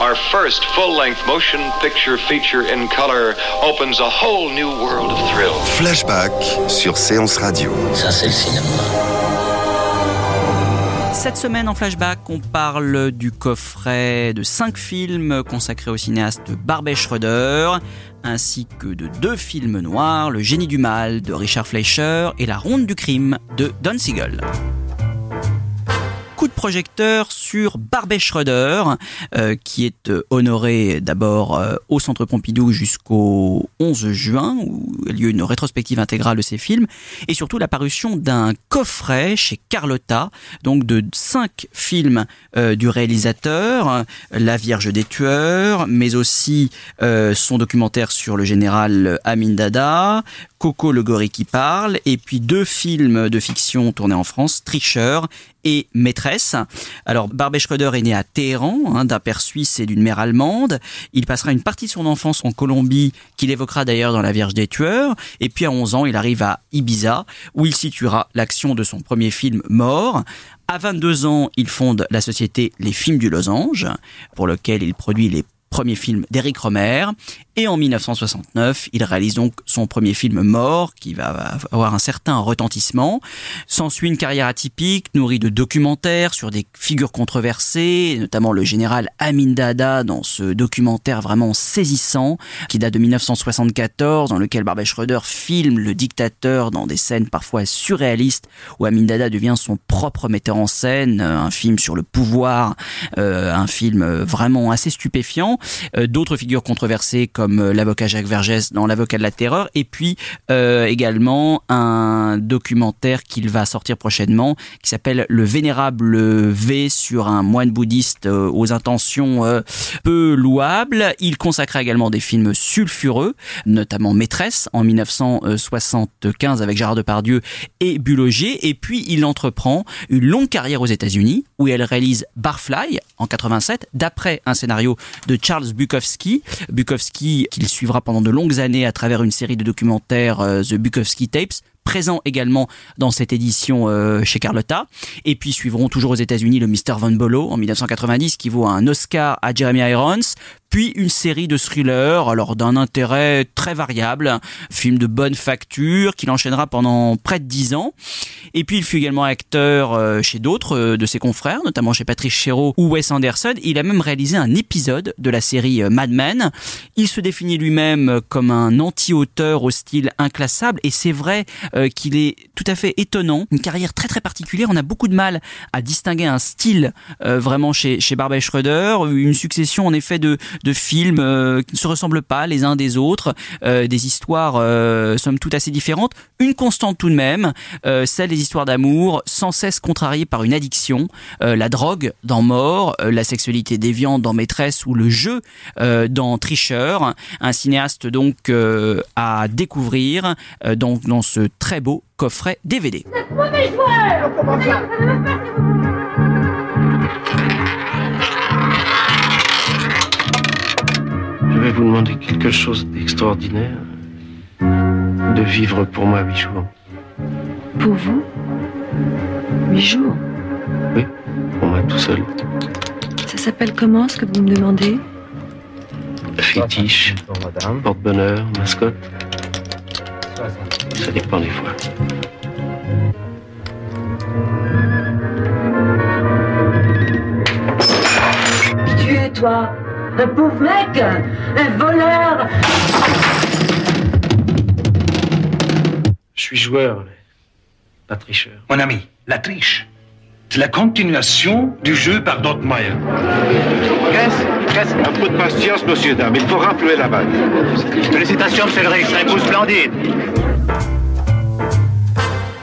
Our first full-length motion picture feature in color opens a whole new world of thrill. Flashback sur Séance Radio. Ça, c'est le cinéma. Cette semaine en flashback, on parle du coffret de 5 films consacrés au cinéaste Barbet Schroeder, ainsi que de deux films noirs, Le génie du mal de Richard Fleischer et La ronde du crime de Don Siegel coup de projecteur sur Barbet Schroeder, euh, qui est euh, honoré d'abord euh, au Centre Pompidou jusqu'au 11 juin, où a lieu une rétrospective intégrale de ses films, et surtout la parution d'un coffret chez Carlotta, donc de cinq films du réalisateur, La Vierge des tueurs, mais aussi son documentaire sur le général Amin Dada, Coco le gorille qui parle, et puis deux films de fiction tournés en France, Tricheur et Maîtresse. Alors Barbet Schröder est né à Téhéran, hein, d'un père suisse et d'une mère allemande. Il passera une partie de son enfance en Colombie, qu'il évoquera d'ailleurs dans La Vierge des Tueurs. Et puis à 11 ans, il arrive à Ibiza, où il situera l'action de son premier film Mort. À 22 ans, il fonde la société Les Films du Losange, pour lequel il produit les premiers films d'Éric Romer et en 1969, il réalise donc son premier film Mort, qui va avoir un certain retentissement. S'ensuit une carrière atypique, nourrie de documentaires sur des figures controversées, notamment le général Amin Dada dans ce documentaire vraiment saisissant, qui date de 1974, dans lequel Barbet Schroeder filme le dictateur dans des scènes parfois surréalistes, où Amin Dada devient son propre metteur en scène, un film sur le pouvoir, euh, un film vraiment assez stupéfiant. Euh, d'autres figures controversées comme comme euh, l'avocat Jacques Vergès dans L'avocat de la terreur, et puis euh, également un documentaire qu'il va sortir prochainement qui s'appelle Le Vénérable V sur un moine bouddhiste euh, aux intentions peu louables. Il consacra également des films sulfureux, notamment Maîtresse en 1975 avec Gérard Depardieu et Bulogier, et puis il entreprend une longue carrière aux États-Unis où elle réalise Barfly en 87 d'après un scénario de Charles Bukowski. Bukowski qu'il suivra pendant de longues années à travers une série de documentaires euh, The Bukowski Tapes présent également dans cette édition euh, chez Carlotta. Et puis suivront toujours aux États-Unis le Mr. Von Bolo en 1990 qui vaut un Oscar à Jeremy Irons, puis une série de thrillers, alors d'un intérêt très variable, film de bonne facture qu'il enchaînera pendant près de dix ans. Et puis il fut également acteur euh, chez d'autres euh, de ses confrères, notamment chez Patrice Chéreau ou Wes Anderson. Il a même réalisé un épisode de la série euh, Mad Men. Il se définit lui-même comme un anti-auteur au style inclassable et c'est vrai qu'il est tout à fait étonnant, une carrière très très particulière. On a beaucoup de mal à distinguer un style vraiment chez, chez Barbet Schroeder, une succession en effet de, de films euh, qui ne se ressemblent pas les uns des autres, euh, des histoires euh, somme toute assez différentes. Une constante tout de même, celle des histoires d'amour, sans cesse contrariées par une addiction, la drogue dans Mort, la sexualité déviante dans Maîtresse ou le jeu dans Tricheur. Un cinéaste donc à découvrir donc dans ce très beau coffret DVD. Vais vous demander quelque chose d'extraordinaire. De vivre pour moi huit jours. Pour vous? Huit jours? Oui, pour moi tout seul. Ça s'appelle comment ce que vous me demandez? Fétiche, porte-bonheur, mascotte. Ça dépend des fois. toi Un pauvre mec Un voleur Je suis joueur, pas tricheur. Mon ami, la triche, c'est la continuation du jeu par d'autres moyens. Qu'est-ce Qu'est-ce Un peu de patience, monsieur, dame. Il faut rappeler la balle. Félicitations, monsieur le riche. Un coup splendide.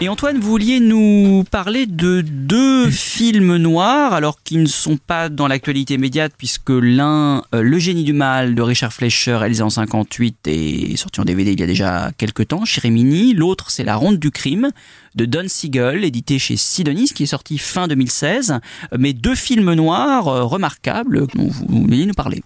Et Antoine, vous vouliez nous parler de deux films noirs, alors qui ne sont pas dans l'actualité immédiate, puisque l'un, euh, Le génie du mal de Richard Fleischer, réalisé en 58 et sorti en DVD il y a déjà quelques temps, chez Rimini. L'autre, c'est La ronde du crime de Don Siegel, édité chez Sidonis, qui est sorti fin 2016. Mais deux films noirs euh, remarquables dont vous vouliez nous parler.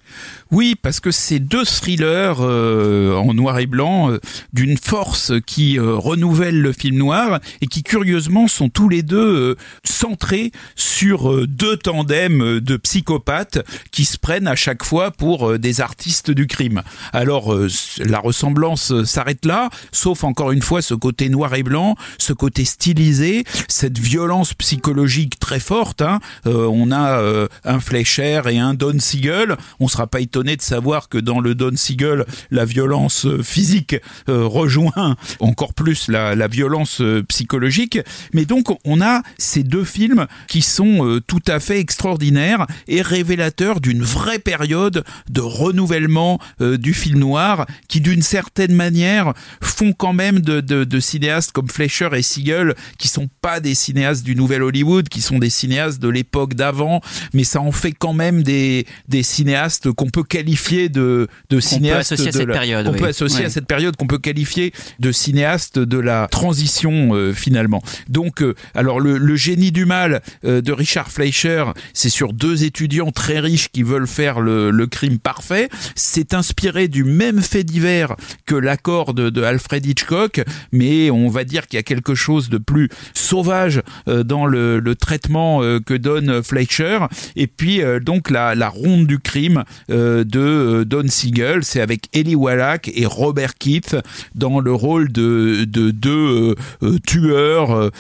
Oui, parce que c'est deux thrillers euh, en noir et blanc euh, d'une force qui renouvelle le film noir et qui curieusement sont tous les deux centrés sur deux tandems de psychopathes qui se prennent à chaque fois pour des artistes du crime. Alors la ressemblance s'arrête là, sauf encore une fois ce côté noir et blanc, ce côté stylisé, cette violence psychologique très forte. hein. Euh, on a euh, un Fleischer et un Don Siegel. On sera pas étonné de savoir que dans le Don Siegel, la violence euh, physique rejoint encore plus la, violence psychologique. Mais donc on a ces deux films qui sont tout à fait extraordinaires et révélateurs d'une vraie période de renouvellement du film noir qui d'une certaine manière font quand même de, de cinéastes comme Fleischer et Siegel qui sont pas des cinéastes du nouvel Hollywood, qui sont des cinéastes de l'époque d'avant, mais ça en fait quand même des, des cinéastes qu'on peut qualifier de, de cinéastes associer à de cette la- période, oui. peut associer à cette période qu'on peut qualifier de cinéaste de la transition euh, finalement. Donc, euh, alors le, le génie du mal euh, de Richard Fleischer, c'est sur deux étudiants très riches qui veulent faire le, le crime parfait. C'est inspiré du même fait divers que l'accord de, de Alfred Hitchcock, mais on va dire qu'il y a quelque chose de plus sauvage euh, dans le, traitement euh, que donne Fleischer. Et puis euh, donc la, ronde du crime de Don Siegel, c'est avec Eli Wallach et Robert Keith dans le rôle de, de deux tueurs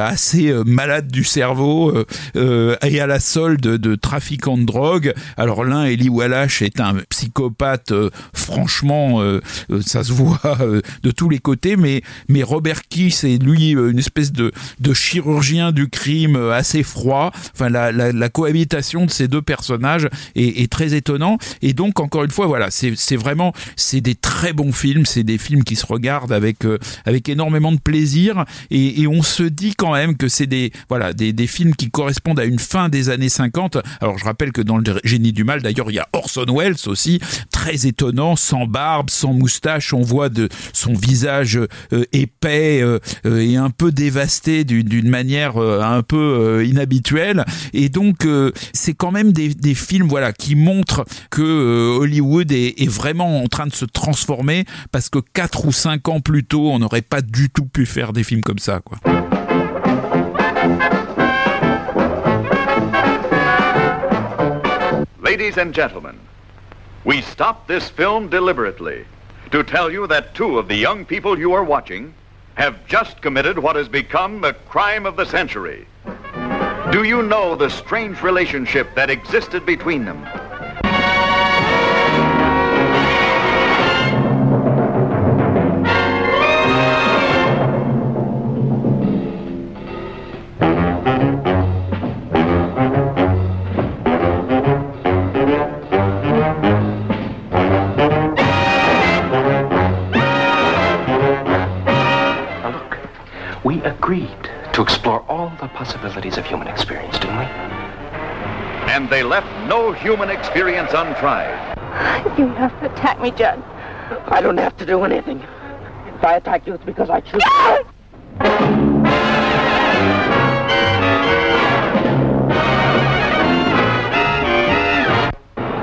assez malades du cerveau et à la solde de trafiquants de drogue. Alors l'un, Eli Wallach, est un psychopathe franchement, ça se voit de tous les côtés, mais, mais Robert Keith est lui une espèce de, de chirurgien du crime euh, assez froid. Enfin, la, la, cohabitation de ces deux personnages est, très étonnant. Et donc, encore une fois, voilà, c'est vraiment, c'est des très bons films, c'est des films qui se regardent avec, euh, avec énormément de plaisir. Et, et on se dit quand même que c'est des, voilà, des, des films qui correspondent à une fin des années 50. Alors, je rappelle que dans le génie du mal, d'ailleurs, il y a Orson Welles aussi, très étonnant, sans barbe, sans moustache. On voit son visage euh, épais euh, euh, et un peu dévasté d'une manière un peu inhabituelle. Et donc, c'est quand même des, films voilà, qui montrent que Hollywood est, est vraiment en train de se transformer parce que 4 ou 5 ans plus tôt, on n'aurait pas du tout pu faire des films comme ça. Quoi. Ladies and gentlemen, we stopped this film deliberately to tell you that two of the young people you are watching have just committed what has become the crime of the century. Do you know the strange relationship that existed between them? We agreed to explore all the possibilities of human experience, didn't we? And they left no human experience untried. You have to attack me, Judd. I don't have to do anything. If I attack you, it's because I choose.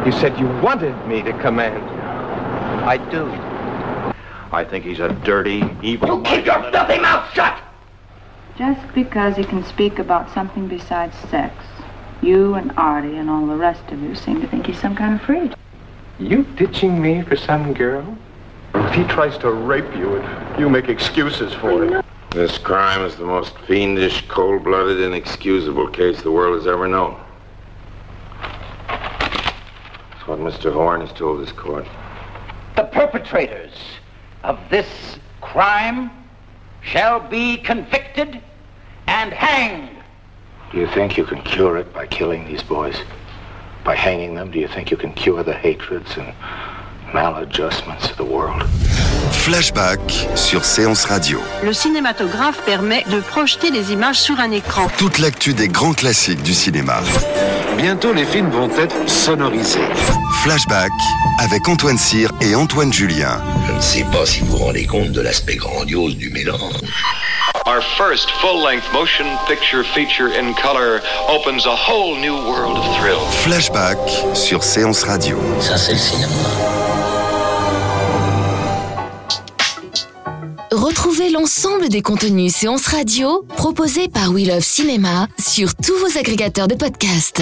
You said you wanted me to command you. I do. I think he's a dirty, evil. You keep your filthy mouth shut! Just because he can speak about something besides sex, you and Artie and all the rest of you seem to think he's some kind of freak. You ditching me for some girl? If he tries to rape you, and you make excuses for it. This crime is the most fiendish, cold-blooded, inexcusable case the world has ever known. That's what Mr. Horn has told his court. The perpetrators of this crime shall be convicted and hanged. Do you think you can cure it by killing these boys? By hanging them, do you think you can cure the hatreds and maladjustments of the world? Flashback sur Séance Radio. Le cinématographe permet de projeter les images sur un écran. Toute l'actu des grands classiques du cinéma. Bientôt, les films vont être sonorisés. Flashback avec Antoine Cyr et Antoine Julien. Je ne sais pas si vous vous rendez compte de l'aspect grandiose du mélange. Our first full-length motion picture feature in color opens a whole new world of thrill. Flashback sur Séance Radio. Ça, c'est le cinéma. Retrouvez l'ensemble des contenus séances radio proposés par We Love Cinéma sur tous vos agrégateurs de podcasts.